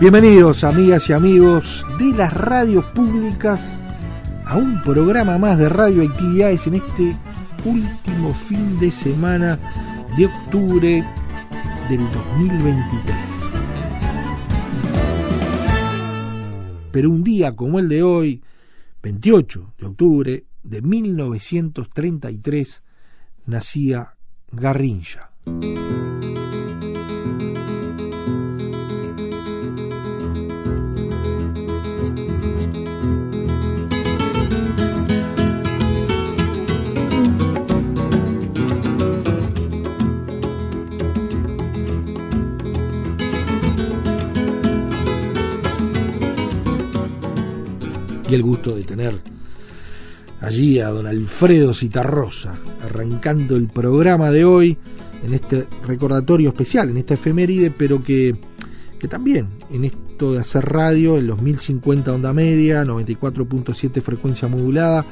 Bienvenidos amigas y amigos de las radios públicas a un programa más de radioactividades en este último fin de semana de octubre del 2023. Pero un día como el de hoy, 28 de octubre de 1933, nacía Garrincha. Y el gusto de tener allí a don Alfredo Citarrosa arrancando el programa de hoy en este recordatorio especial, en esta efeméride, pero que, que también en esto de hacer radio en los 1050 onda media, 94.7 frecuencia modulada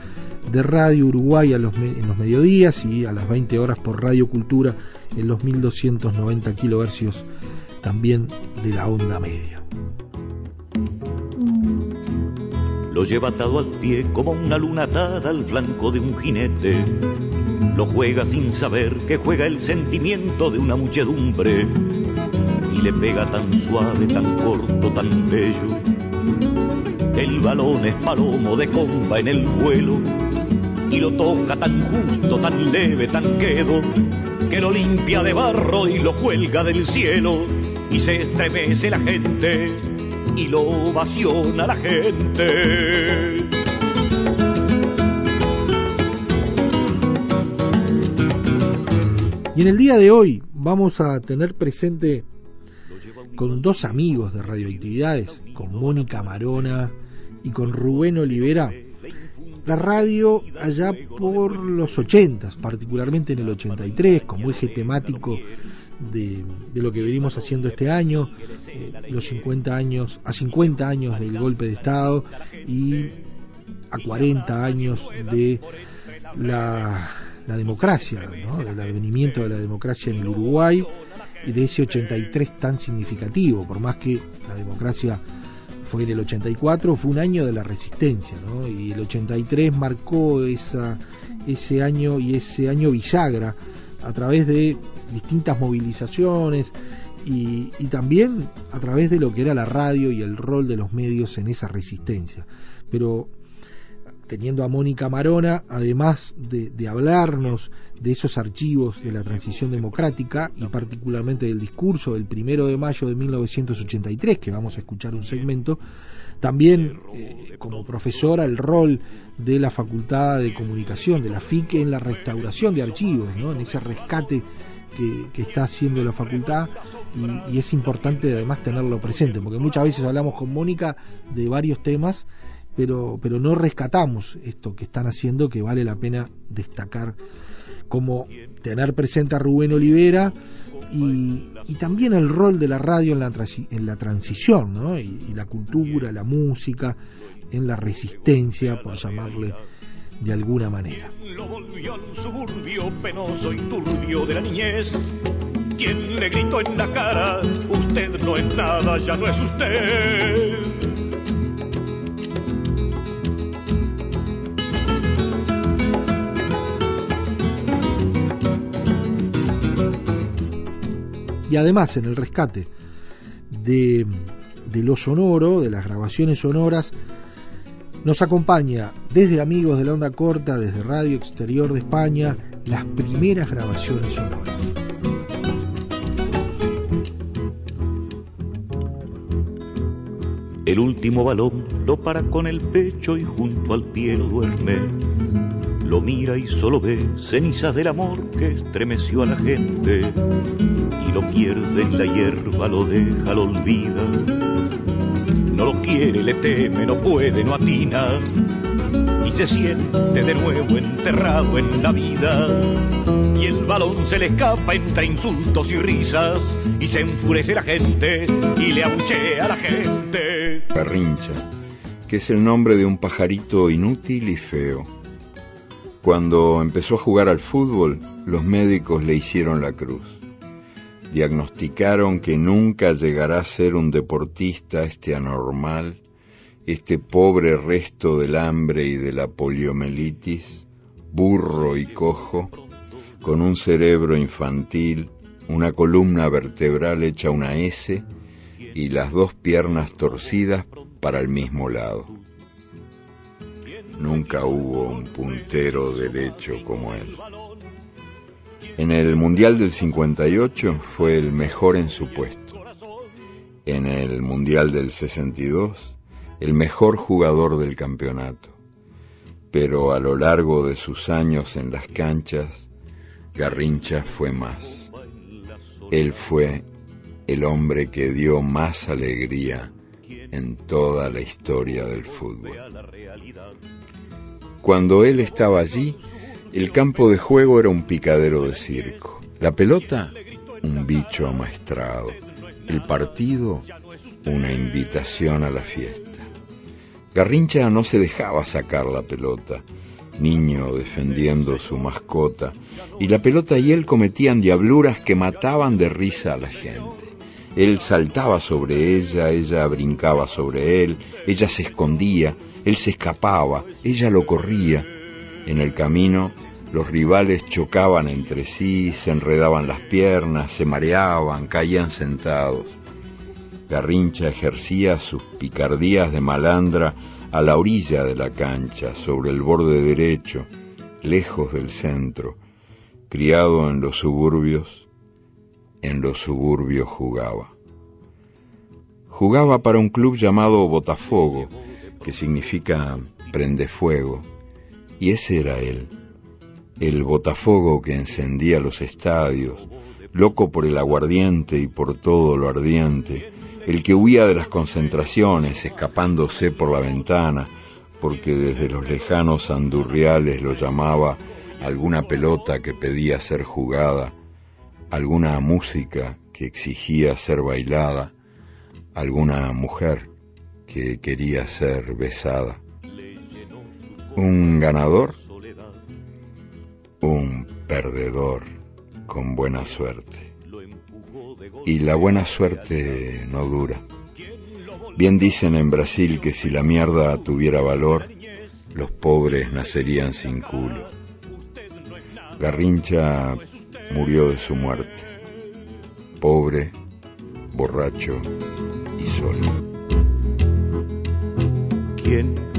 de Radio Uruguay a los, en los mediodías y a las 20 horas por Radio Cultura en los 1290 kilohercios también de la onda media lo lleva atado al pie como una luna atada al flanco de un jinete. Lo juega sin saber que juega el sentimiento de una muchedumbre y le pega tan suave, tan corto, tan bello. El balón es palomo de comba en el vuelo y lo toca tan justo, tan leve, tan quedo, que lo limpia de barro y lo cuelga del cielo y se estremece la gente y lo ovaciona la gente. Y en el día de hoy vamos a tener presente con dos amigos de radioactividades, con Mónica Marona y con Rubén Olivera, la radio allá por los 80, particularmente en el 83, como eje temático de, lo que venimos haciendo este año, eh, los 50 años, a 50 años del golpe de Estado y a 40 años de la, democracia, del advenimiento de la democracia en el Uruguay y de ese 83 tan significativo, por más que la democracia fue en el 84, fue un año de la resistencia, y el 83 marcó esa, ese año y ese año bisagra a través de distintas movilizaciones y, también a través de lo que era la radio y el rol de los medios en esa resistencia. Pero teniendo a Mónica Marona, además de, hablarnos de esos archivos de la transición democrática y particularmente del discurso del primero de mayo de 1983, que vamos a escuchar un segmento, también eh, como profesora el rol de la Facultad de Comunicación, de la FICE en la restauración de archivos, ¿no? en ese rescate que, está haciendo la facultad y, y, es importante además tenerlo presente, porque muchas veces hablamos con Mónica de varios temas, pero, pero no rescatamos esto que están haciendo que vale la pena destacar, como tener presente a Rubén Olivera, y, también el rol de la radio en la, en la transición, ¿no? y, la cultura, la música, en la resistencia, por llamarle de alguna manera. Lo volvió al suburbio penoso y turbio de la niñez. Quien le gritó en la cara, usted no es nada, ya no es usted. y además en el rescate de, de lo sonoro, de las grabaciones sonoras, nos acompaña desde Amigos de la Onda Corta, desde Radio Exterior de España, las primeras grabaciones sonoras. El último balón lo para con el pecho y junto al pie lo duerme. Lo mira y solo ve cenizas del amor que estremeció a la gente. Y lo pierde en la hierba, lo deja, lo olvida. No lo quiere, le teme, no puede, no atina. Y se siente de nuevo enterrado en la vida y el balón se le escapa entre insultos y risas y se enfurece la gente y le abuchea a la gente. Garrincha, que es el nombre de un pajarito inútil y feo. Cuando empezó a jugar al fútbol, los médicos le hicieron la cruz. Diagnosticaron que nunca llegará a ser un deportista este anormal, este pobre resto del hambre y de la poliomielitis, burro y cojo, con un cerebro infantil, una columna vertebral hecha una S y las dos piernas torcidas para el mismo lado. Nunca hubo un puntero derecho como él. En el Mundial del 58 fue el mejor en su puesto. En el Mundial del 62, el mejor jugador del campeonato. Pero a lo largo de sus años en las canchas, Garrincha fue más. Él fue el hombre que dio más alegría en toda la historia del fútbol. Cuando él estaba allí, el campo de juego era un picadero de circo, la pelota un bicho amaestrado, el partido una invitación a la fiesta. Garrincha no se dejaba sacar la pelota, niño defendiendo su mascota, y la pelota y él cometían diabluras que mataban de risa a la gente. Él saltaba sobre ella, ella brincaba sobre él, ella se escondía, él se escapaba, ella lo corría. En el camino los rivales chocaban entre sí, se enredaban las piernas, se mareaban, caían sentados. Garrincha ejercía sus picardías de malandra a la orilla de la cancha, sobre el borde derecho, lejos del centro, criado en los suburbios, en los suburbios jugaba. Jugaba para un club llamado Botafogo, que significa prende fuego, y ese era él, el Botafogo que encendía los estadios, loco por el aguardiente y por todo lo ardiente, el que huía de las concentraciones, escapándose por la ventana, porque desde los lejanos andurriales lo llamaba alguna pelota que pedía ser jugada, alguna música que exigía ser bailada, alguna mujer que quería ser besada. Un ganador, un perdedor con buena suerte y la buena suerte no dura. Bien dicen en Brasil que si la mierda tuviera valor, los pobres nacerían sin culo. Garrincha murió de su muerte, pobre, borracho y solo. ¿Quién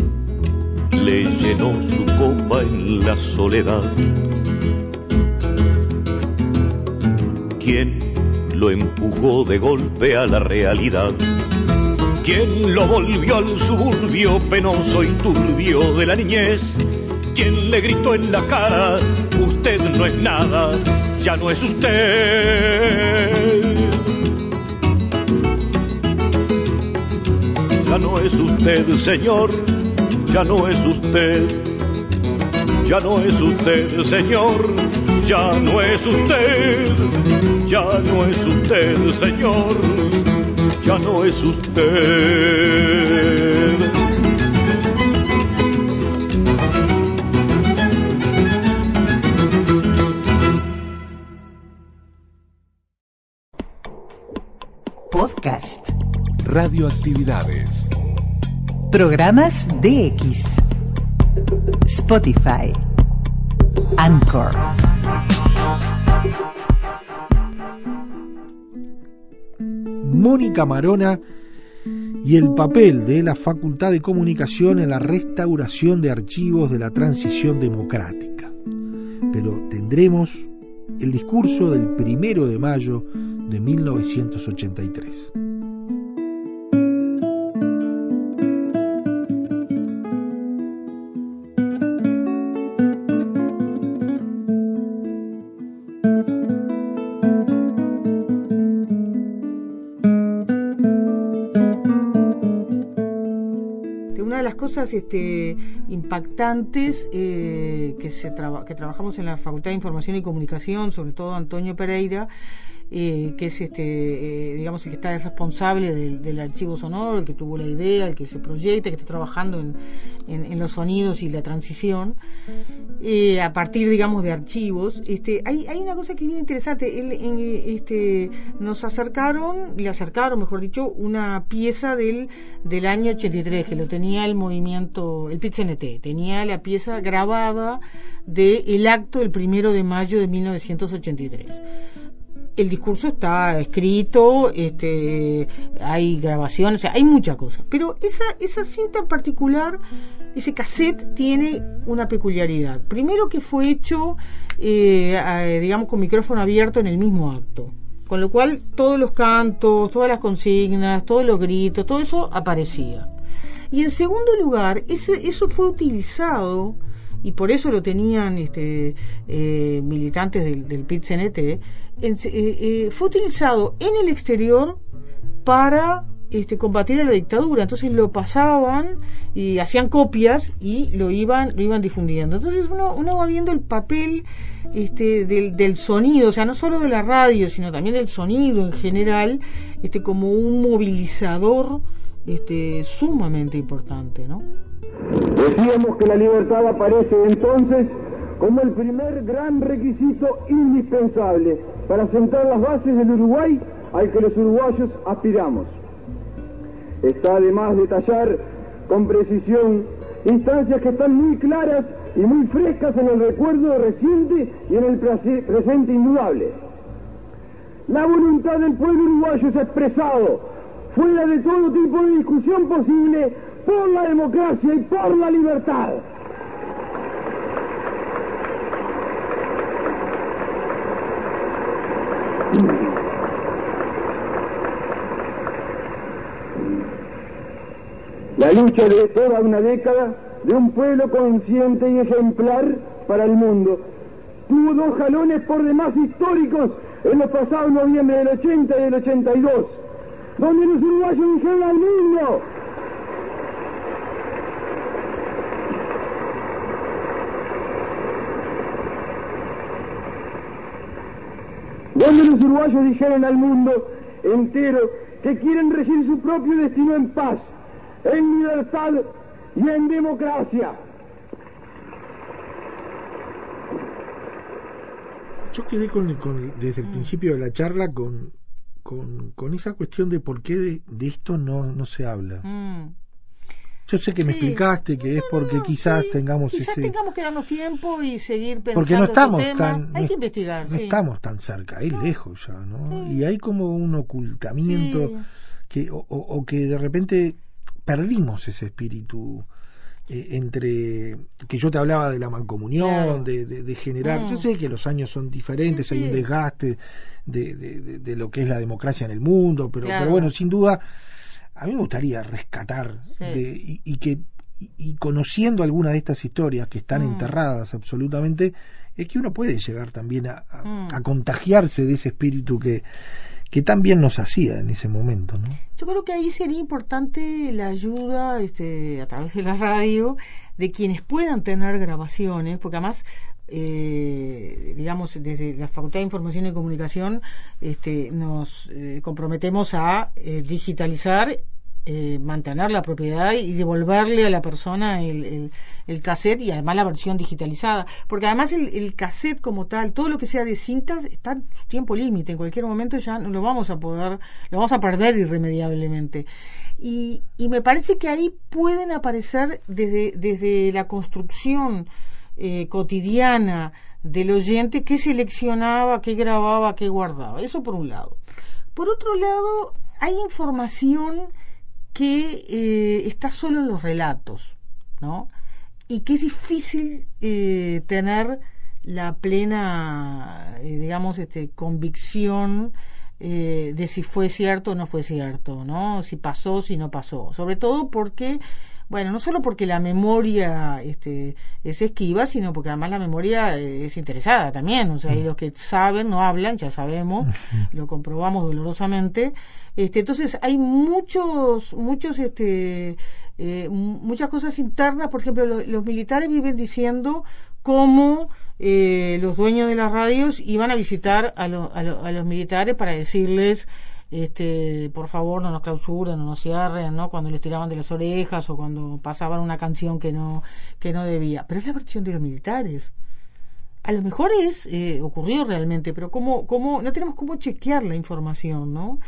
le llenó su copa en la soledad? ¿Quién lo empujó de golpe a la realidad. ¿Quién lo volvió al suburbio penoso y turbio de la niñez? ¿Quién le gritó en la cara, usted no es nada, ya no es usted? Ya no es usted, señor, ya no es usted, ya no es usted, señor, ya no es usted, ya no es usted, señor, ya no es usted. Podcast. Radioactividades. Programas DX. Spotify. Anchor. Mónica Marona y el papel de la Facultad de Comunicación en la restauración de archivos de la transición democrática. Pero tendremos el discurso del primero de mayo de 1983. Cosas este, impactantes eh, que, se que trabajamos en la Facultad de Información y Comunicación, sobre todo Antonio Pereira, eh, que es este, eh, digamos, el que está responsable del, archivo sonoro, el que tuvo la idea, el que se proyecta, que está trabajando en, los sonidos y la transición, eh, a partir, digamos, de archivos. Este, hay, hay una cosa que es bien interesante. Él, este, nos acercaron, le acercaron, mejor dicho, una pieza del, del año 83, que lo tenía el movimiento, el PIT-CNT, tenía la pieza grabada del el acto el primero de mayo de 1983 el discurso está escrito, este, hay grabaciones, hay muchas cosas. Pero esa, esa cinta en particular, ese cassette, tiene una peculiaridad. Primero que fue hecho, eh, digamos, con micrófono abierto en el mismo acto. Con lo cual todos los cantos, todas las consignas, todos los gritos, todo eso aparecía. Y en segundo lugar, ese, eso fue utilizado y por eso lo tenían este, eh, militantes del, del PIT-CNT, eh, eh, fue utilizado en el exterior para este, combatir a la dictadura. Entonces lo pasaban y hacían copias y lo iban, lo iban difundiendo. Entonces uno, uno va viendo el papel este, del, del, sonido, o sea, no solo de la radio, sino también del sonido en general, este, como un movilizador este, sumamente importante, ¿no? Decíamos que la libertad aparece entonces como el primer gran requisito indispensable para sentar las bases del Uruguay al que los uruguayos aspiramos. Está además detallar con precisión instancias que están muy claras y muy frescas en el recuerdo reciente y en el presente indudable. La voluntad del pueblo uruguayo ha expresado fuera de todo tipo de discusión posible por la democracia y por la libertad. La lucha de toda una década de un pueblo consciente y ejemplar para el mundo tuvo dos jalones por demás históricos en los pasados noviembre del 80 y del 82, donde los uruguayos dijeron al mundo donde los uruguayos dijeron al mundo entero que quieren regir su propio destino en paz, en libertad y en democracia. Yo quedé con, desde el mm. principio de la charla con, con, esa cuestión de por qué de, esto no, no se habla. Mm. Yo sé que me explicaste que es porque quizás tengamos quizás tengamos que darnos tiempo y seguir pensando porque no estamos tan hay que investigar no estamos tan cerca hay lejos ya no y hay como un ocultamiento que o, que de repente perdimos ese espíritu eh, entre que yo te hablaba de la mancomunión, de, generar, yo mm. sé que los años son diferentes, hay un desgaste de, de, lo que es la democracia en el mundo, pero, pero bueno, sin duda a mí me gustaría rescatar y, que y, conociendo algunas de estas historias que están mm. enterradas absolutamente, es que uno puede llegar también mm. a, contagiarse de ese espíritu que, que tan bien nos hacía en ese momento. ¿no? Yo creo que ahí sería importante la ayuda este, a través de la radio de quienes puedan tener grabaciones, porque además eh, digamos, desde la Facultad de Información y Comunicación este, nos eh, comprometemos a eh, digitalizar, eh, mantener la propiedad y devolverle a la persona el, el, cassette y además la versión digitalizada. Porque además el, el, cassette como tal, todo lo que sea de cintas, está en su tiempo límite. En cualquier momento ya no lo vamos a poder, lo vamos a perder irremediablemente. Y, y me parece que ahí pueden aparecer desde, desde la construcción eh, cotidiana del oyente qué seleccionaba, qué grababa, qué guardaba. Eso por un lado. Por otro lado, hay información que eh, está solo en los relatos, ¿no? Y que es difícil eh, tener la plena, digamos, este, convicción de si fue cierto o no fue cierto, ¿no? Si pasó, si no pasó. Sobre todo porque bueno, no solo porque la memoria este, es esquiva, sino porque además la memoria eh, es interesada también. O sea, y los que saben no hablan, ya sabemos, lo comprobamos dolorosamente. Este, entonces hay muchos, muchos este, eh, muchas cosas internas, por ejemplo, los militares viven diciendo cómo eh, los dueños de las radios iban a visitar a, a, los militares para decirles este, por favor no nos clausuren, no nos cierren, ¿no? Cuando les tiraban de las orejas o cuando pasaban una canción que no, que no debía. Pero es la versión de los militares. A lo mejor es, eh, ocurrió realmente, pero como, como, no tenemos cómo chequear la información, ¿no?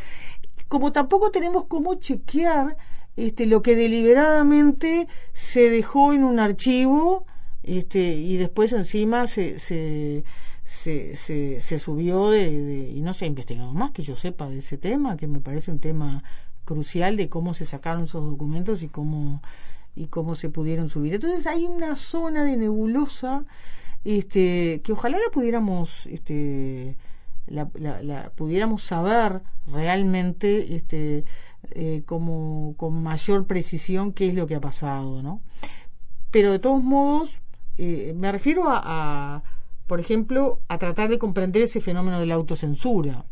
Como tampoco tenemos cómo chequear este, lo que deliberadamente se dejó en un archivo este, y después encima se, se, se, se, subió de, y no se ha investigado más que yo sepa de ese tema, que me parece un tema crucial de cómo se sacaron esos documentos y cómo y cómo se pudieron subir. Entonces hay una zona de nebulosa este, que ojalá la pudiéramos este, la, la, pudiéramos saber realmente este, eh, como, con mayor precisión qué es lo que ha pasado, ¿no? Pero de todos modos, eh, me refiero a, por ejemplo, a tratar de comprender ese fenómeno de la autocensura.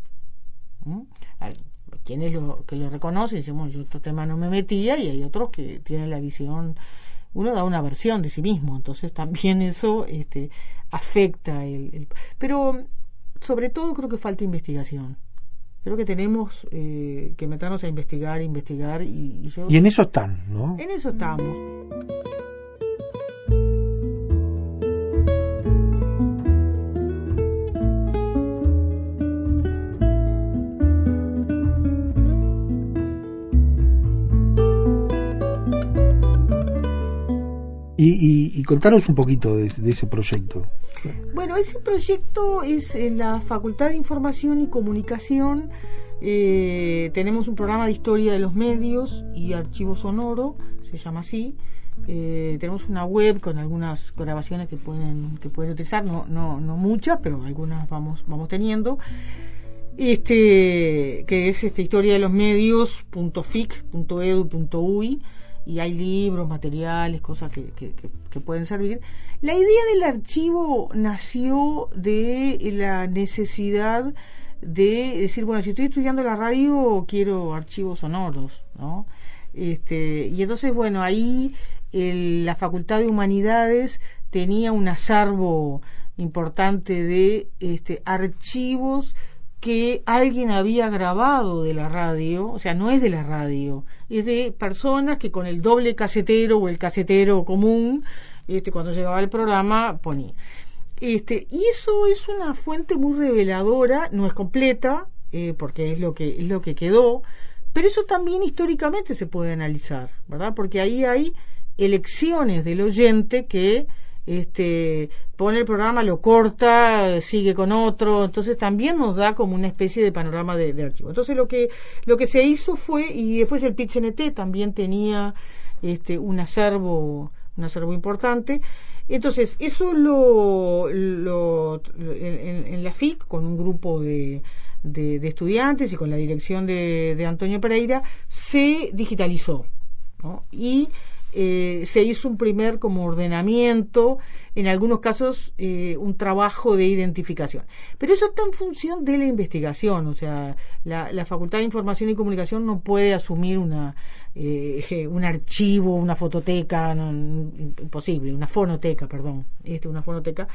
quienes lo, que lo reconocen dicen, bueno, yo este tema no me metía y hay otros que tienen la visión, uno da una versión de sí mismo, entonces también eso este, afecta el, Pero sobre todo creo que falta investigación. Creo que tenemos eh, que meternos a investigar, investigar y, y, y en eso están, ¿no? En eso estamos. Y, contanos un poquito de, ese proyecto. Bueno, ese proyecto es en la Facultad de Información y Comunicación. Eh, tenemos un programa de historia de los medios y archivo sonoro, se llama así. Eh, tenemos una web con algunas grabaciones que pueden que pueden utilizar, no no no muchas, pero algunas vamos vamos teniendo. Este que es este historia de los medios.fic.edu.uy y hay libros, materiales, cosas que, que, pueden servir. La idea del archivo nació de la necesidad de decir, bueno, si estoy estudiando la radio, quiero archivos sonoros, ¿no? Este, y entonces, bueno, ahí la Facultad de Humanidades tenía un acervo importante de este, archivos que alguien había grabado de la radio, o sea, no es de la radio, es de personas que con el doble casetero o el casetero común, este, cuando llegaba el programa, ponía. Este, y eso es una fuente muy reveladora, no es completa, eh, porque es lo que, es lo que quedó, pero eso también históricamente se puede analizar, ¿verdad? Porque ahí hay elecciones del oyente que este, pone el programa, lo corta, sigue con otro, entonces también nos da como una especie de panorama de, archivo. Entonces lo que, lo que se hizo fue, y después el PIT-CNT también tenía este, un acervo, un acervo importante, entonces eso lo, lo en, la FIC, con un grupo de, de, estudiantes y con la dirección de, de Antonio Pereira, se digitalizó. ¿no? Y eh, se hizo un primer como ordenamiento, en algunos casos eh, un trabajo de identificación. Pero eso está en función de la investigación, o sea, la, Facultad de Información y Comunicación no puede asumir una, eh, un archivo, una fototeca, imposible, una fonoteca, perdón, este, una fonoteca.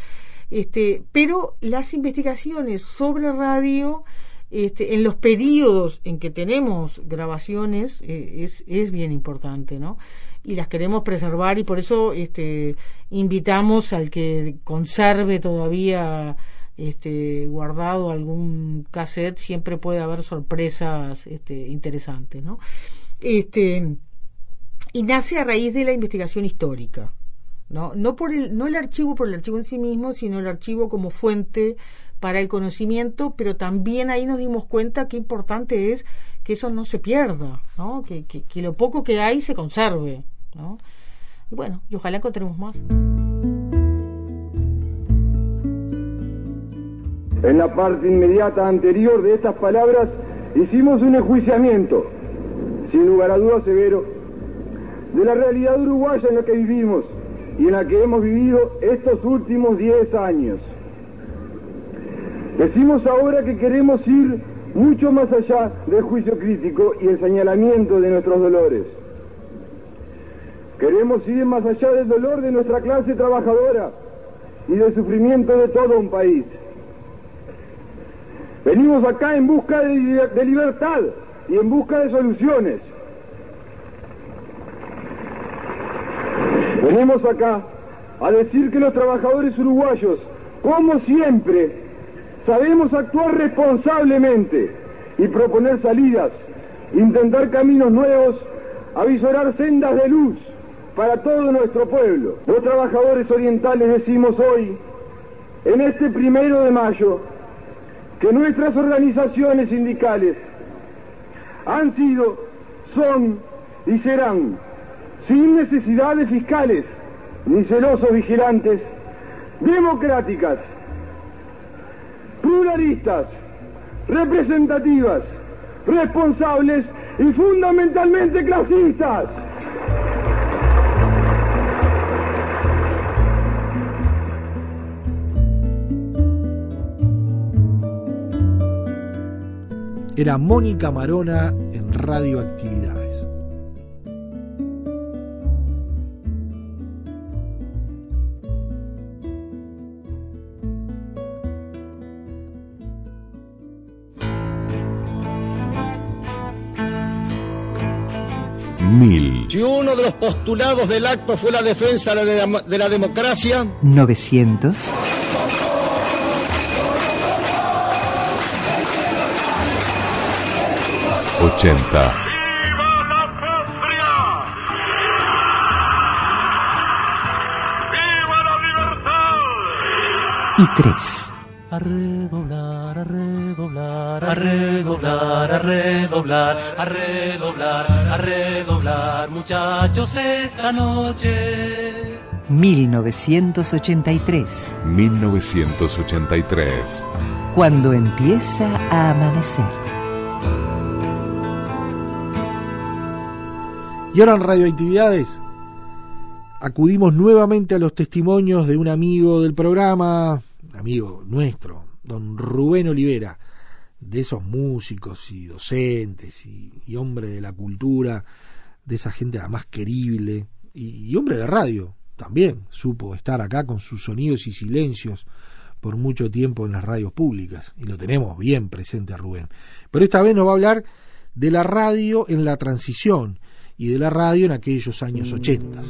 Este, pero las investigaciones sobre radio este, en los periodos en que tenemos grabaciones es, es bien importante, ¿no? Y las queremos preservar y por eso este, invitamos al que conserve todavía este, guardado algún cassette, siempre puede haber sorpresas este, interesantes, ¿no? Este, y nace a raíz de la investigación histórica, ¿no? No, por el, no el archivo por el archivo en sí mismo, sino el archivo como fuente para el conocimiento, pero también ahí nos dimos cuenta qué importante es que eso no se pierda, ¿no? que, que lo poco que hay se conserve. Bueno, y ojalá encontremos más. En la parte inmediata anterior de estas palabras hicimos un enjuiciamiento, sin lugar a dudas severo, de la realidad uruguaya en la que vivimos y en la que hemos vivido estos últimos diez años. Decimos ahora que queremos ir mucho más allá del juicio crítico y el señalamiento de nuestros dolores Queremos ir más allá del dolor de nuestra clase trabajadora y del sufrimiento de todo un país. Venimos acá en busca de, libertad y en busca de soluciones. Venimos acá a decir que los trabajadores uruguayos, como siempre, sabemos actuar responsablemente y proponer salidas, intentar caminos nuevos, avisorar sendas de luz para todo nuestro pueblo. Los trabajadores orientales decimos hoy, en este primero de mayo, que nuestras organizaciones sindicales han sido, son y serán, sin necesidades fiscales ni celosos vigilantes, democráticas, pluralistas, representativas, responsables y fundamentalmente clasistas. Era Mónica Marona en Radioactividades. Mil. Si uno de los postulados del acto fue la defensa de la, de la democracia, 900. Ochenta. Y 3. A redoblar, a redoblar, a redoblar, a redoblar, a redoblar, a redoblar, muchachos, esta noche. 1983. 1983. Cuando empieza a amanecer. Y ahora en Radioactividades acudimos nuevamente a los testimonios de un amigo del programa, amigo nuestro, don Rubén Olivera, de esos músicos y docentes y, hombre de la cultura, de esa gente además querible, y, y hombre de radio también, supo estar acá con sus sonidos y silencios por mucho tiempo en las radios públicas, y lo tenemos bien presente a Rubén. Pero esta vez nos va a hablar de la radio en la transición, y de la radio en aquellos años ochentas.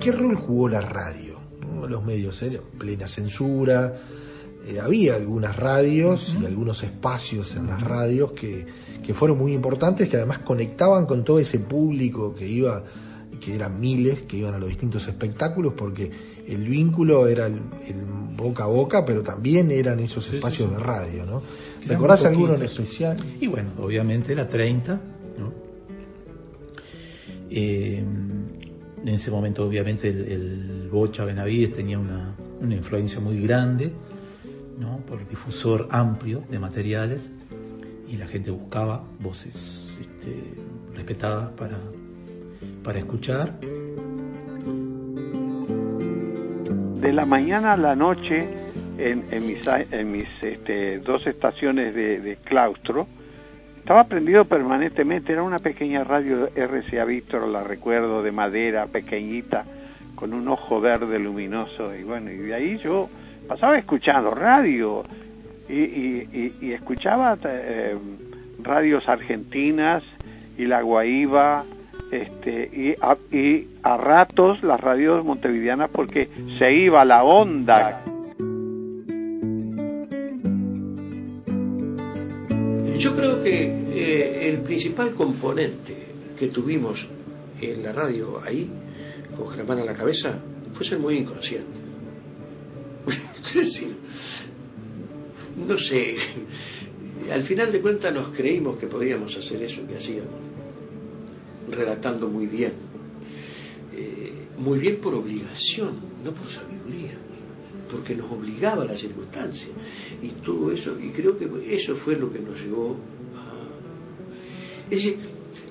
¿Qué rol jugó la radio? Los medios eran plena censura, eh, había algunas radios y algunos espacios en las radios que, que fueron muy importantes, que además conectaban con todo ese público que iba que eran miles que iban a los distintos espectáculos porque el vínculo era el, el boca a boca pero también eran esos espacios sí, sí. de radio ¿no? Eran ¿recordás alguno en especial? Y bueno, obviamente era 30, ¿no? Eh, en ese momento obviamente el, el Bocha Benavides tenía una, una influencia muy grande, ¿no? Por difusor amplio de materiales y la gente buscaba voces este, respetadas para, para escuchar. de la mañana a la noche en, en mis, en mis este, dos estaciones de, de claustro estaba prendido permanentemente era una pequeña radio RCA Víctor la recuerdo de madera pequeñita con un ojo verde luminoso y bueno y de ahí yo pasaba escuchando radio y, y, y- y escuchaba eh, radios argentinas y la Guaíba este, y, a, ratos las radios montevideanas porque se iba la onda. Yo creo que eh, el principal componente que tuvimos en la radio ahí, con Germán a la cabeza, fue ser muy inconsciente. no sé, al final de cuentas nos creímos que podíamos hacer eso que hacíamos, redactando muy bien, Eh, muy bien por obligación, no por sabiduría, porque nos obligaba la circunstancia. Y todo eso, y creo que eso fue lo que nos llevó a... Es decir,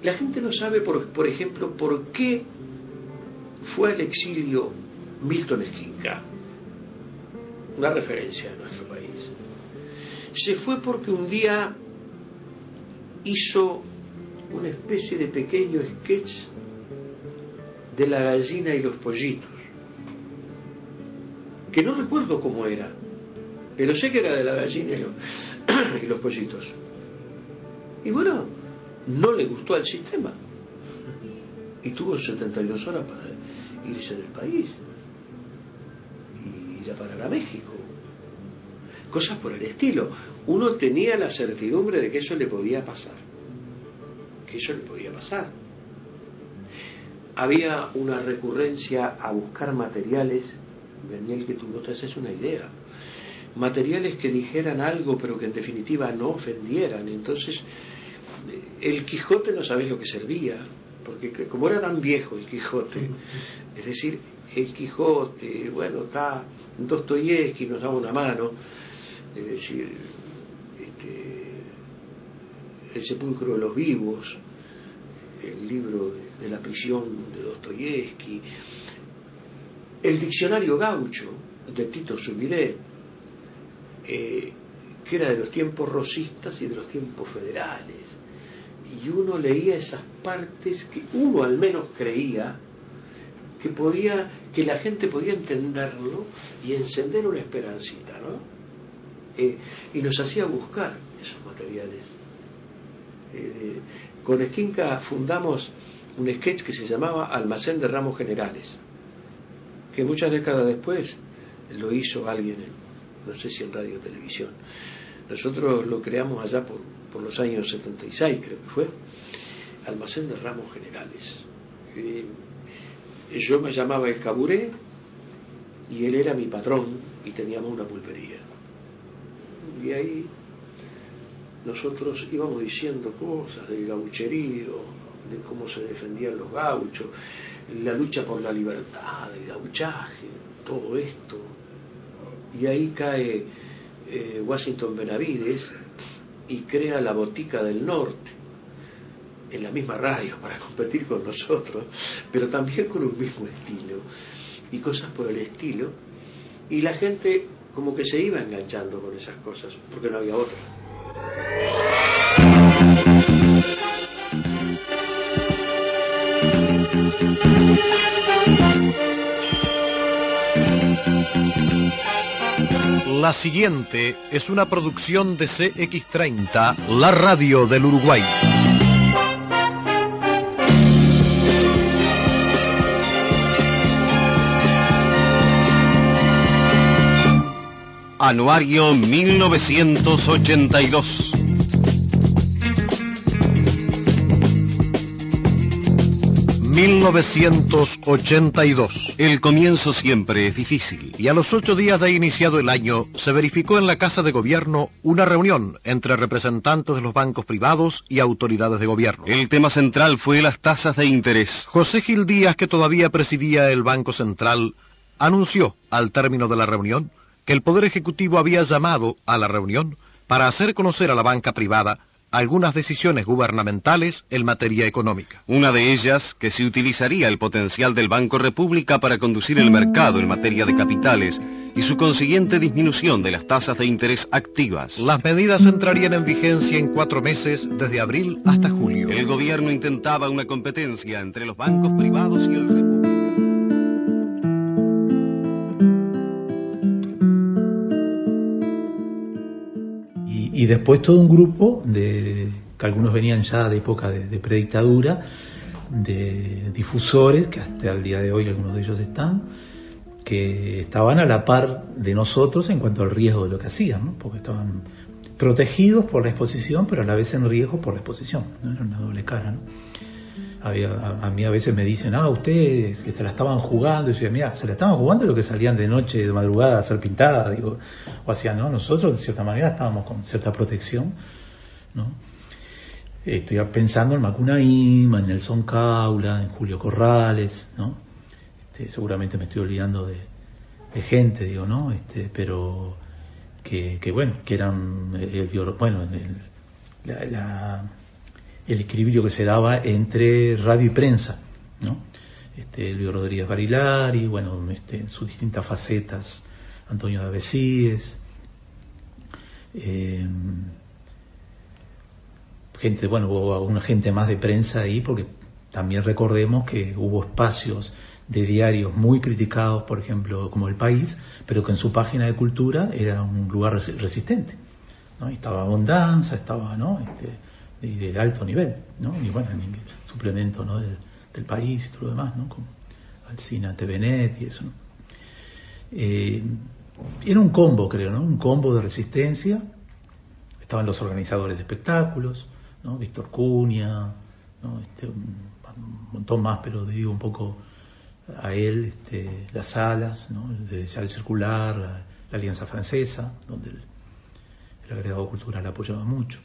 la gente no sabe, por, por ejemplo, por qué fue al exilio Milton Esquinca, una referencia de nuestro país. Se fue porque un día hizo una especie de pequeño sketch de la gallina y los pollitos, que no recuerdo cómo era, pero sé que era de la gallina y los, y los pollitos. Y bueno, no le gustó al sistema y tuvo 72 horas para irse del país y ir a parar a México. Cosas por el estilo. Uno tenía la certidumbre de que eso le podía pasar. Que eso le podía pasar. Había una recurrencia a buscar materiales, Daniel, que tú no te haces una idea. Materiales que dijeran algo, pero que en definitiva no ofendieran. Entonces, el Quijote no sabes lo que servía porque como era tan viejo el Quijote, es decir, el Quijote, bueno, está Dostoyevsky nos daba una mano, es decir, El sepulcro de los vivos, el libro de, la prisión de Dostoyevsky, el diccionario gaucho de Tito Subiré, eh, que era de los tiempos rosistas y de los tiempos federales y uno leía esas partes que uno al menos creía que podía que la gente podía entenderlo y encender una esperancita ¿no? Eh, y nos hacía buscar esos materiales eh, con Esquinca fundamos un sketch que se llamaba Almacén de Ramos Generales que muchas décadas después lo hizo alguien no sé si en radio o televisión nosotros lo creamos allá por por los años 76 creo que fue, almacén de ramos generales. Eh, yo me llamaba El Caburé y él era mi patrón y teníamos una pulpería. Y ahí nosotros íbamos diciendo cosas del gaucherío, de cómo se defendían los gauchos, la lucha por la libertad, el gauchaje, todo esto. Y ahí cae eh, Washington Benavides, y crea la Botica del Norte en la misma radio para competir con nosotros, pero también con un mismo estilo y cosas por el estilo. Y la gente como que se iba enganchando con esas cosas, porque no había otra. La siguiente es una producción de CX30, la radio del Uruguay. Anuario 1982. 1982. El comienzo siempre es difícil. Y a los ocho días de iniciado el año, se verificó en la Casa de Gobierno una reunión entre representantes de los bancos privados y autoridades de gobierno. El tema central fue las tasas de interés. José Gil Díaz, que todavía presidía el Banco Central, anunció al término de la reunión que el Poder Ejecutivo había llamado a la reunión para hacer conocer a la banca privada algunas decisiones gubernamentales en materia económica. Una de ellas, que se utilizaría el potencial del Banco República para conducir el mercado en materia de capitales y su consiguiente disminución de las tasas de interés activas. Las medidas entrarían en vigencia en cuatro meses, desde abril hasta julio. El gobierno intentaba una competencia entre los bancos privados y el y después todo un grupo de que algunos venían ya de época de, predictadura, de difusores, que hasta el día de hoy algunos de ellos están, que estaban a la par de nosotros en cuanto al riesgo de lo que hacían, ¿no? porque estaban protegidos por la exposición, pero a la vez en riesgo por la exposición, ¿no? era una doble cara. ¿no? A, mí a veces me dicen, ah, ustedes que se la estaban jugando. Y yo decía, mira, se la estaban jugando lo que salían de noche, de madrugada a ser pintada, digo, o hacían, ¿no? Nosotros de cierta manera estábamos con cierta protección, ¿no? Estoy pensando en Macunaíma, en Nelson Caula, en Julio Corrales, ¿no? Este, seguramente me estoy olvidando de, gente, digo, ¿no? Este, pero que, bueno, que eran el, bueno, la el equilibrio que se daba entre radio y prensa, ¿no? este, Luis Rodríguez Barilari, bueno, este, en sus distintas facetas, Antonio de Avesíes, eh, gente, bueno, hubo una gente más de prensa ahí, porque también recordemos que hubo espacios de diarios muy criticados, por ejemplo, como El País, pero que en su página de cultura era un lugar resistente. ¿no? estaba Abundanza, estaba ¿no? este, de, alto nivel, ¿no? y bueno, suplemento ¿no? del, País y todo lo demás, ¿no? como Alcina, TVNet y eso. Eh, era un combo, creo, ¿no? un combo de resistencia. Estaban los organizadores de espectáculos, ¿no? Víctor Cuña, ¿no? este, un, montón más, pero digo un poco a él este, las salas, ¿no? de ya el circular, la, Alianza Francesa, donde el, agregado cultural apoyaba mucho.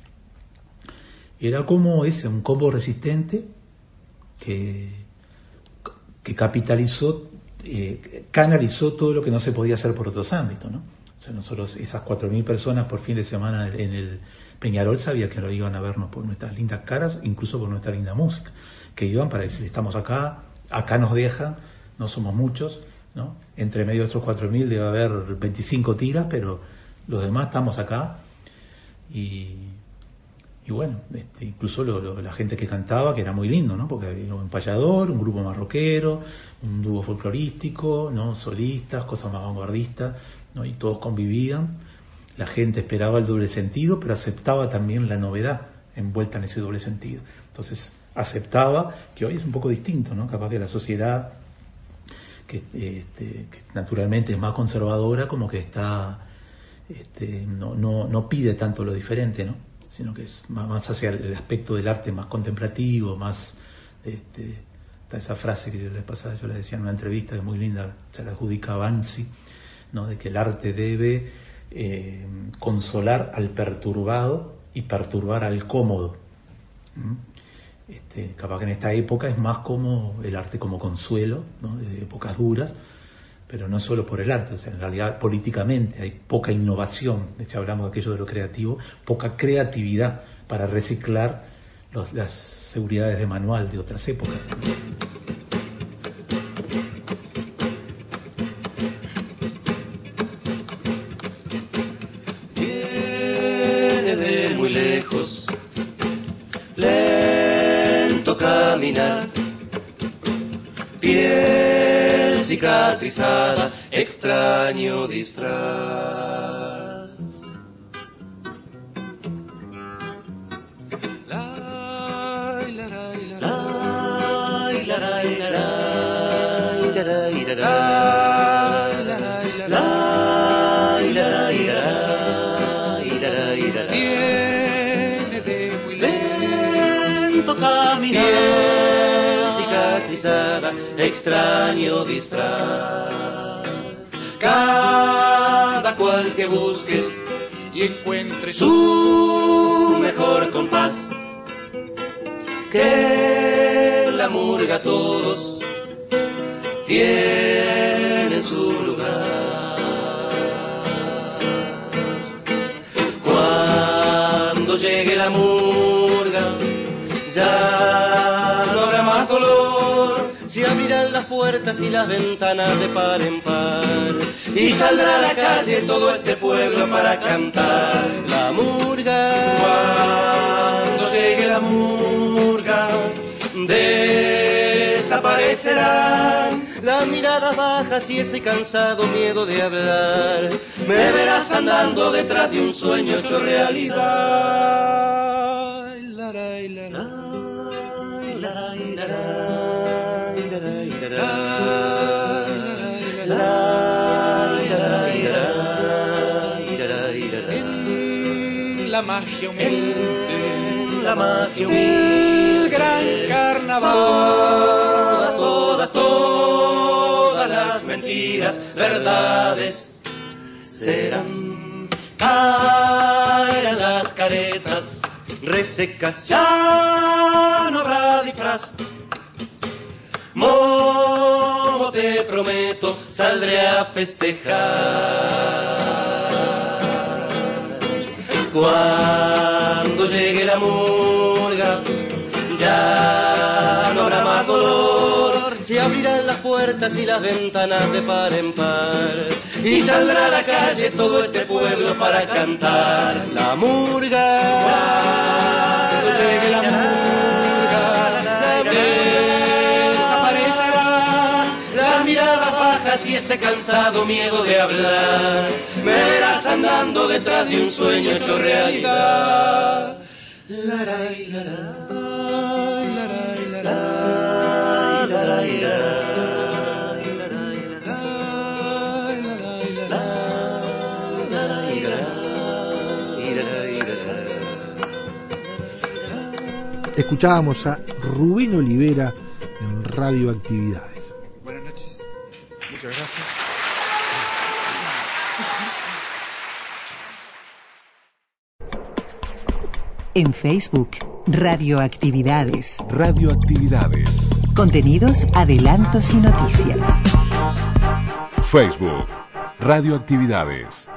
Era como ese, un combo resistente que, que capitalizó, eh, canalizó todo lo que no se podía hacer por otros ámbitos. ¿no? O sea, nosotros, esas 4.000 personas por fin de semana en el Peñarol, sabía que lo iban a vernos por nuestras lindas caras, incluso por nuestra linda música, que iban para decir, estamos acá, acá nos dejan, no somos muchos, ¿no? Entre medio de estos 4.000 debe haber 25 tiras, pero los demás estamos acá. Y, bueno, este, incluso la gente que cantaba, que era muy lindo, ¿no? Porque había un payador, un grupo marroquero, un dúo folclorístico, ¿no? Solistas, cosas más vanguardistas, ¿no? Y todos convivían. La gente esperaba el doble sentido, pero aceptaba también la novedad envuelta en ese doble sentido. Entonces, aceptaba que hoy es un poco distinto, ¿no? Capaz que la sociedad este, que, naturalmente es más conservadora, como que está, este, no, no, no, pide tanto lo diferente, ¿no? Sino que es más, hacia el aspecto del arte más contemplativo, más... Este, está esa frase que yo les pasaba, yo les decía en una entrevista que es muy linda, se la adjudica a Bansi, ¿no? de que el arte debe eh, consolar al perturbado y perturbar al cómodo. Este, capaz que en esta época es más como el arte como consuelo, de épocas duras, pero no solo por el arte, en realidad políticamente hay poca innovación, de hecho hablamos de aquello de lo creativo, poca creatividad para reciclar las seguridades de manual de otras épocas. Extraño disfraz. La, la, la, extraño disfraz. Cada cual que busque y encuentre su mejor compás, que la murga todos tienen puertas y las ventanas de par en par. Y saldrá a la calle todo este pueblo para cantar la murga. Cuando llegue la murga, desaparecerán las miradas bajas y ese cansado miedo de hablar. Me verás andando detrás de un sueño hecho realidad. La, la magia humilde, la magia humilde, el gran carnaval, todas, todas, todas las mentiras, verdades serán, caerán las caretas resecas, ya no habrá disfraz Momo, te prometo, saldré a festejar. Cuando llegue la murga, ya no habrá más dolor se abrirán las puertas y las ventanas de par en par. Y saldrá a la calle todo este pueblo para cantar la murga. Cuando llegue la murga, las miradas bajas y ese cansado miedo de hablar. Me verás andando detrás de un sueño hecho realidad. Escuchábamos a Rubén Olivera en Radioactividad. Muchas gracias. En Facebook, Radioactividades. Radioactividades. Contenidos, adelantos y noticias. Facebook. Radioactividades.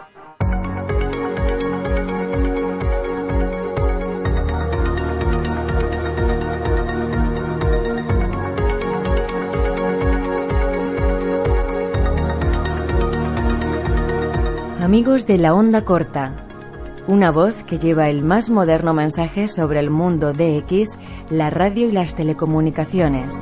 Amigos de la onda corta, una voz que lleva el más moderno mensaje sobre el mundo DX, la radio y las telecomunicaciones.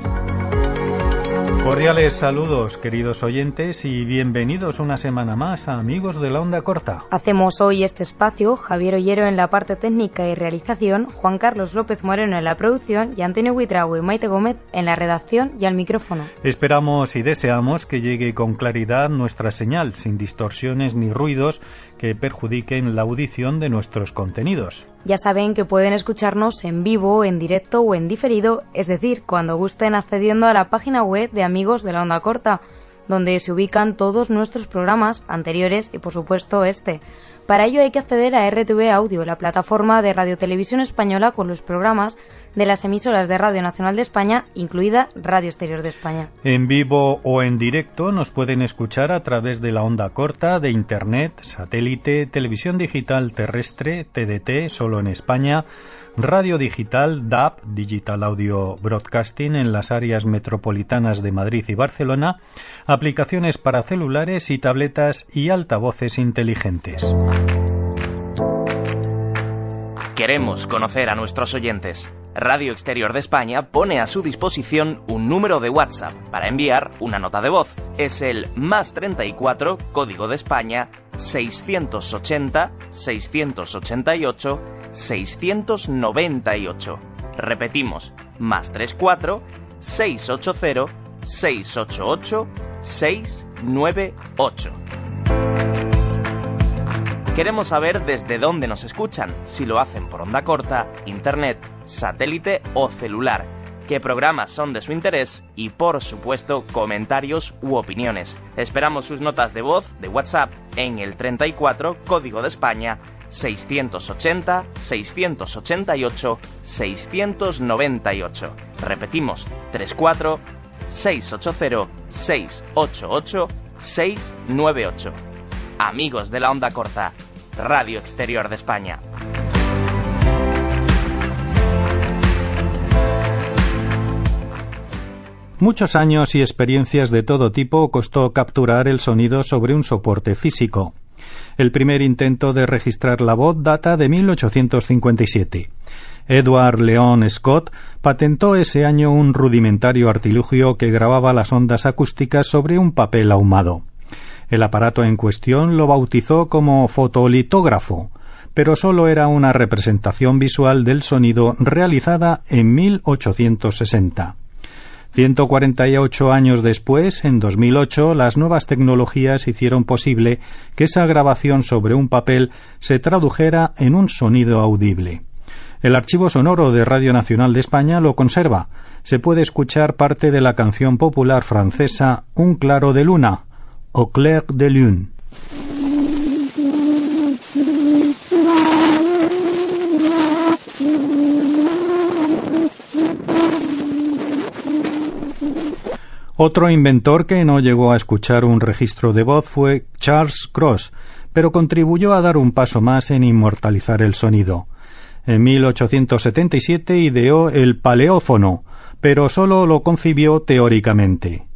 Cordiales saludos, queridos oyentes, y bienvenidos una semana más a Amigos de la Onda Corta. Hacemos hoy este espacio Javier Ollero en la parte técnica y realización, Juan Carlos López Moreno en la producción y Antonio Huitrago y Maite Gómez en la redacción y al micrófono. Esperamos y deseamos que llegue con claridad nuestra señal, sin distorsiones ni ruidos que perjudiquen la audición de nuestros contenidos. Ya saben que pueden escucharnos en vivo, en directo o en diferido, es decir, cuando gusten accediendo a la página web de Amigos de la Onda Corta, donde se ubican todos nuestros programas anteriores y por supuesto este. Para ello hay que acceder a RTV Audio, la plataforma de radiotelevisión española con los programas de las emisoras de Radio Nacional de España, incluida Radio Exterior de España. En vivo o en directo nos pueden escuchar a través de la onda corta, de Internet, satélite, televisión digital terrestre, TDT, solo en España, radio digital, DAB, Digital Audio Broadcasting, en las áreas metropolitanas de Madrid y Barcelona, aplicaciones para celulares y tabletas y altavoces inteligentes. Queremos conocer a nuestros oyentes. Radio Exterior de España pone a su disposición un número de WhatsApp para enviar una nota de voz. Es el más 34 código de España 680 688 698. Repetimos, más 34 680 688 698. Queremos saber desde dónde nos escuchan, si lo hacen por onda corta, internet, satélite o celular, qué programas son de su interés y, por supuesto, comentarios u opiniones. Esperamos sus notas de voz de WhatsApp en el 34 Código de España 680 688 698. Repetimos, 34 680 688 698. Amigos de la onda corta, Radio Exterior de España. Muchos años y experiencias de todo tipo costó capturar el sonido sobre un soporte físico. El primer intento de registrar la voz data de 1857. Edward Leon Scott patentó ese año un rudimentario artilugio que grababa las ondas acústicas sobre un papel ahumado. El aparato en cuestión lo bautizó como fotolitógrafo, pero solo era una representación visual del sonido realizada en 1860. 148 años después, en 2008, las nuevas tecnologías hicieron posible que esa grabación sobre un papel se tradujera en un sonido audible. El archivo sonoro de Radio Nacional de España lo conserva. Se puede escuchar parte de la canción popular francesa Un claro de luna, Au clair de lune. Otro inventor que no llegó a escuchar un registro de voz fue Charles Cross, pero contribuyó a dar un paso más en inmortalizar el sonido. En 1877 ideó el paleófono, pero solo lo concibió teóricamente.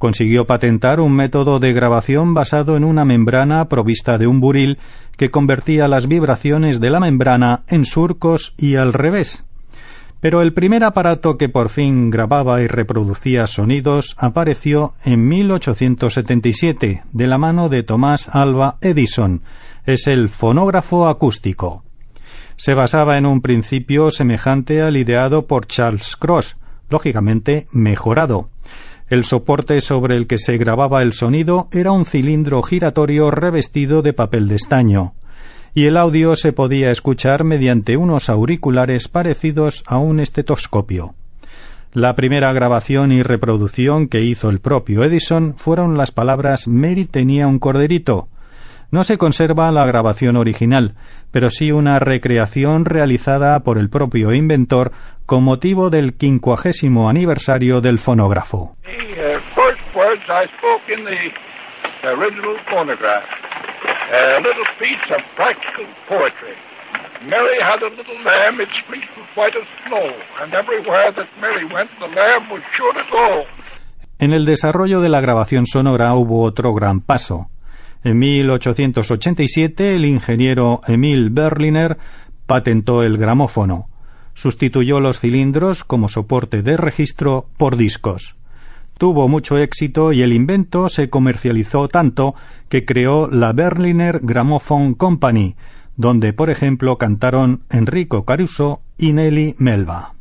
Consiguió patentar un método de grabación basado en una membrana provista de un buril que convertía las vibraciones de la membrana en surcos y al revés. Pero el primer aparato que por fin grababa y reproducía sonidos apareció en 1877 de la mano de Tomás Alba Edison. Es el fonógrafo acústico. Se basaba en un principio semejante al ideado por Charles Cross, lógicamente mejorado. El soporte sobre el que se grababa el sonido era un cilindro giratorio revestido de papel de estaño, y el audio se podía escuchar mediante unos auriculares parecidos a un estetoscopio. La primera grabación y reproducción que hizo el propio Edison fueron las palabras Mary tenía un corderito. No se conserva la grabación original, pero sí una recreación realizada por el propio inventor con motivo del quincuagésimo aniversario del fonógrafo. The first words I spoke in the original phonograph. A little piece of practical poetry. Mary had a little lamb, its fleece was white as snow, and everywhere that Mary went, the lamb was sure to go. En el desarrollo de la grabación sonora hubo otro gran paso. En 1887 el ingeniero Emil Berliner patentó el gramófono sustituyó los cilindros como soporte de registro por discos. Tuvo mucho éxito y el invento se comercializó tanto que creó la Berliner Gramophone Company, donde por ejemplo cantaron Enrico Caruso y Nelly Melba.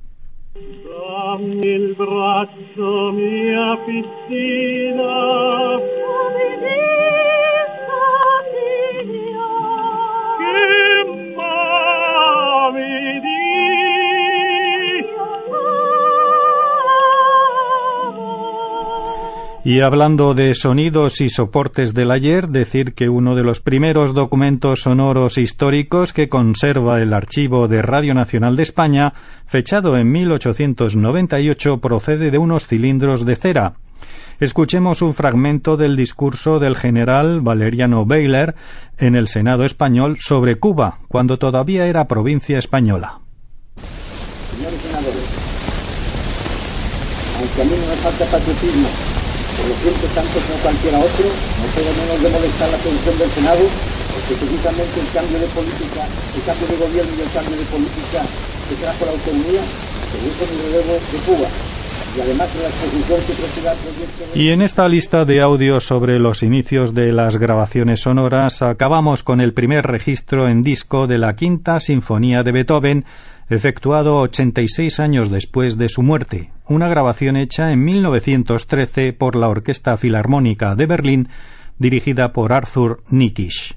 Y hablando de sonidos y soportes del ayer, decir que uno de los primeros documentos sonoros históricos que conserva el archivo de Radio Nacional de España, fechado en 1898, procede de unos cilindros de cera. Escuchemos un fragmento del discurso del general Valeriano Bayler en el Senado español sobre Cuba, cuando todavía era provincia española. Senadores, aunque a mí no me falta patriotismo, por lo cierto, tanto como cualquiera otro, no puedo menos de molestar la atención del Senado, porque precisamente el cambio de política, el cambio de gobierno y el cambio de política que trajo la autonomía, produjo mi relevo de Cuba. Y además la exposición que de... Y en esta lista de audios sobre los inicios de las grabaciones sonoras acabamos con el primer registro en disco de la Quinta Sinfonía de Beethoven efectuado 86 años después de su muerte, una grabación hecha en 1913 por la Orquesta Filarmónica de Berlín, dirigida por Arthur Nikisch.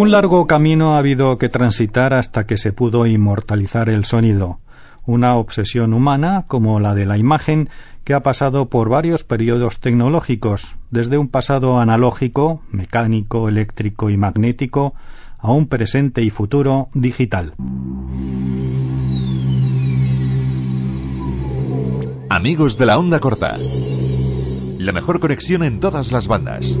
Un largo camino ha habido que transitar hasta que se pudo inmortalizar el sonido, una obsesión humana como la de la imagen que ha pasado por varios periodos tecnológicos, desde un pasado analógico, mecánico, eléctrico y magnético, a un presente y futuro digital. Amigos de la onda corta. La mejor conexión en todas las bandas.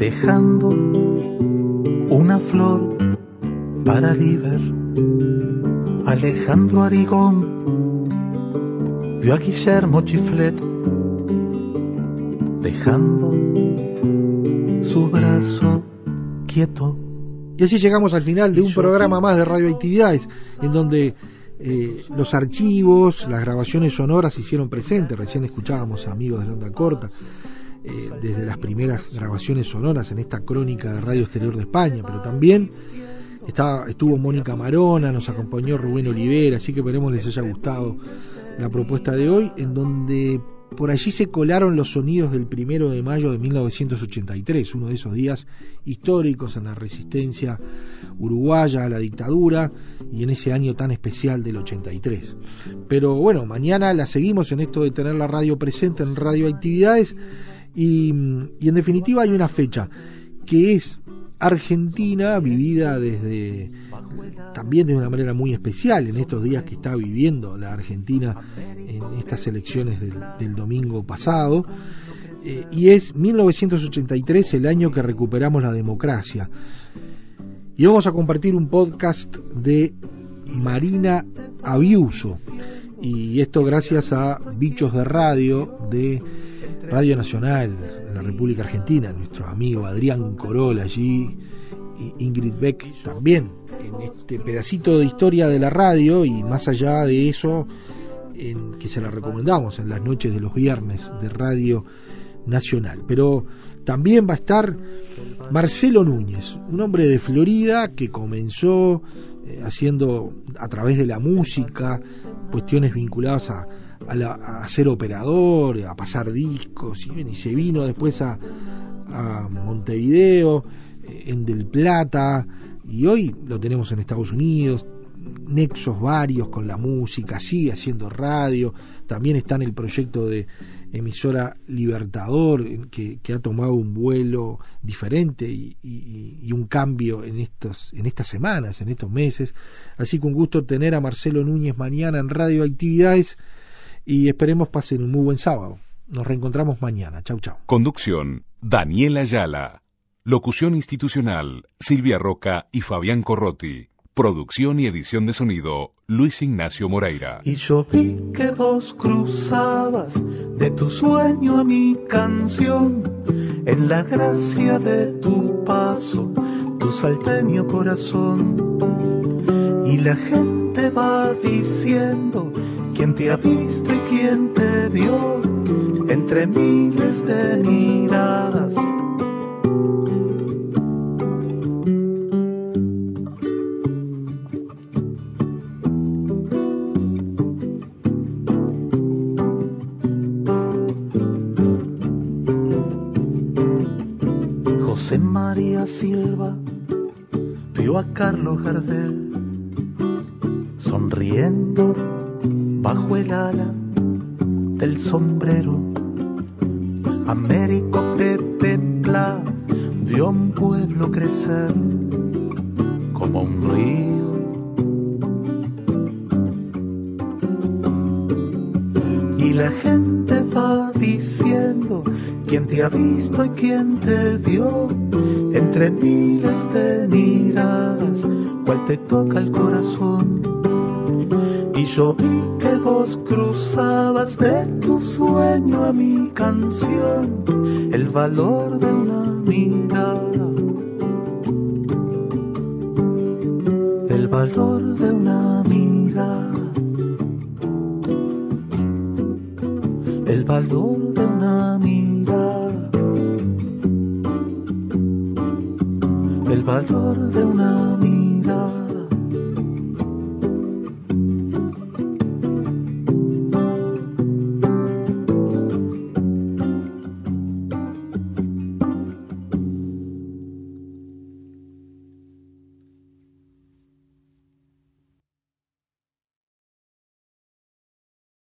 Dejando una flor para River. Alejandro Arigón vio a Guillermo Chiflet dejando su brazo quieto. Y así llegamos al final de un programa más de radioactividades, en donde eh, los archivos, las grabaciones sonoras se hicieron presentes. Recién escuchábamos a amigos de la onda corta, eh, desde las primeras grabaciones sonoras en esta crónica de Radio Exterior de España, pero también estaba, estuvo Mónica Marona, nos acompañó Rubén Olivera, así que esperemos les haya gustado la propuesta de hoy, en donde por allí se colaron los sonidos del primero de mayo de 1983, uno de esos días históricos en la resistencia uruguaya a la dictadura y en ese año tan especial del 83. Pero bueno, mañana la seguimos en esto de tener la radio presente en radioactividades y, en definitiva hay una fecha que es Argentina vivida desde también de una manera muy especial en estos días que está viviendo la Argentina en estas elecciones del, domingo pasado. Eh, y es 1983 el año que recuperamos la democracia. Y vamos a compartir un podcast de Marina Abiuso. Y esto gracias a Bichos de Radio de Radio Nacional en la República Argentina, nuestro amigo Adrián Corola allí, y Ingrid Beck también, en este pedacito de historia de la radio y más allá de eso, en, que se la recomendamos en las noches de los viernes de Radio Nacional. Pero también va a estar Marcelo Núñez, un hombre de Florida que comenzó eh, haciendo a través de la música cuestiones vinculadas a, a, ser operador, a pasar discos, y, se vino después a, a Montevideo, eh, en Del Plata, y hoy lo tenemos en Estados Unidos, nexos varios con la música, sigue haciendo radio, también está en el proyecto de emisora Libertador, que, ha tomado un vuelo diferente y, y, un cambio en, estos, en estas semanas, en estos meses. Así que un gusto tener a Marcelo Núñez mañana en Radio Actividades y esperemos pasen un muy buen sábado. Nos reencontramos mañana. Chau, chau. Conducción, Daniela Ayala. Locución institucional, Silvia Roca y Fabián Corrotti. Producción y edición de sonido, Luis Ignacio Moreira. Y yo vi que vos cruzabas de tu sueño a mi canción, en la gracia de tu paso, tu salteño corazón. Y la gente va diciendo quién te ha visto y quién te vio, entre miles de miradas. María Silva vio a Carlos Gardel sonriendo bajo el ala del sombrero. Américo Pepe Pla vio un pueblo crecer como un río. Y la gente va diciendo quién te ha visto y quién te vio entre miles de miradas, cuál te toca el corazón. Yo vi que vos cruzabas de tu sueño a mi canción, el valor de una mirada.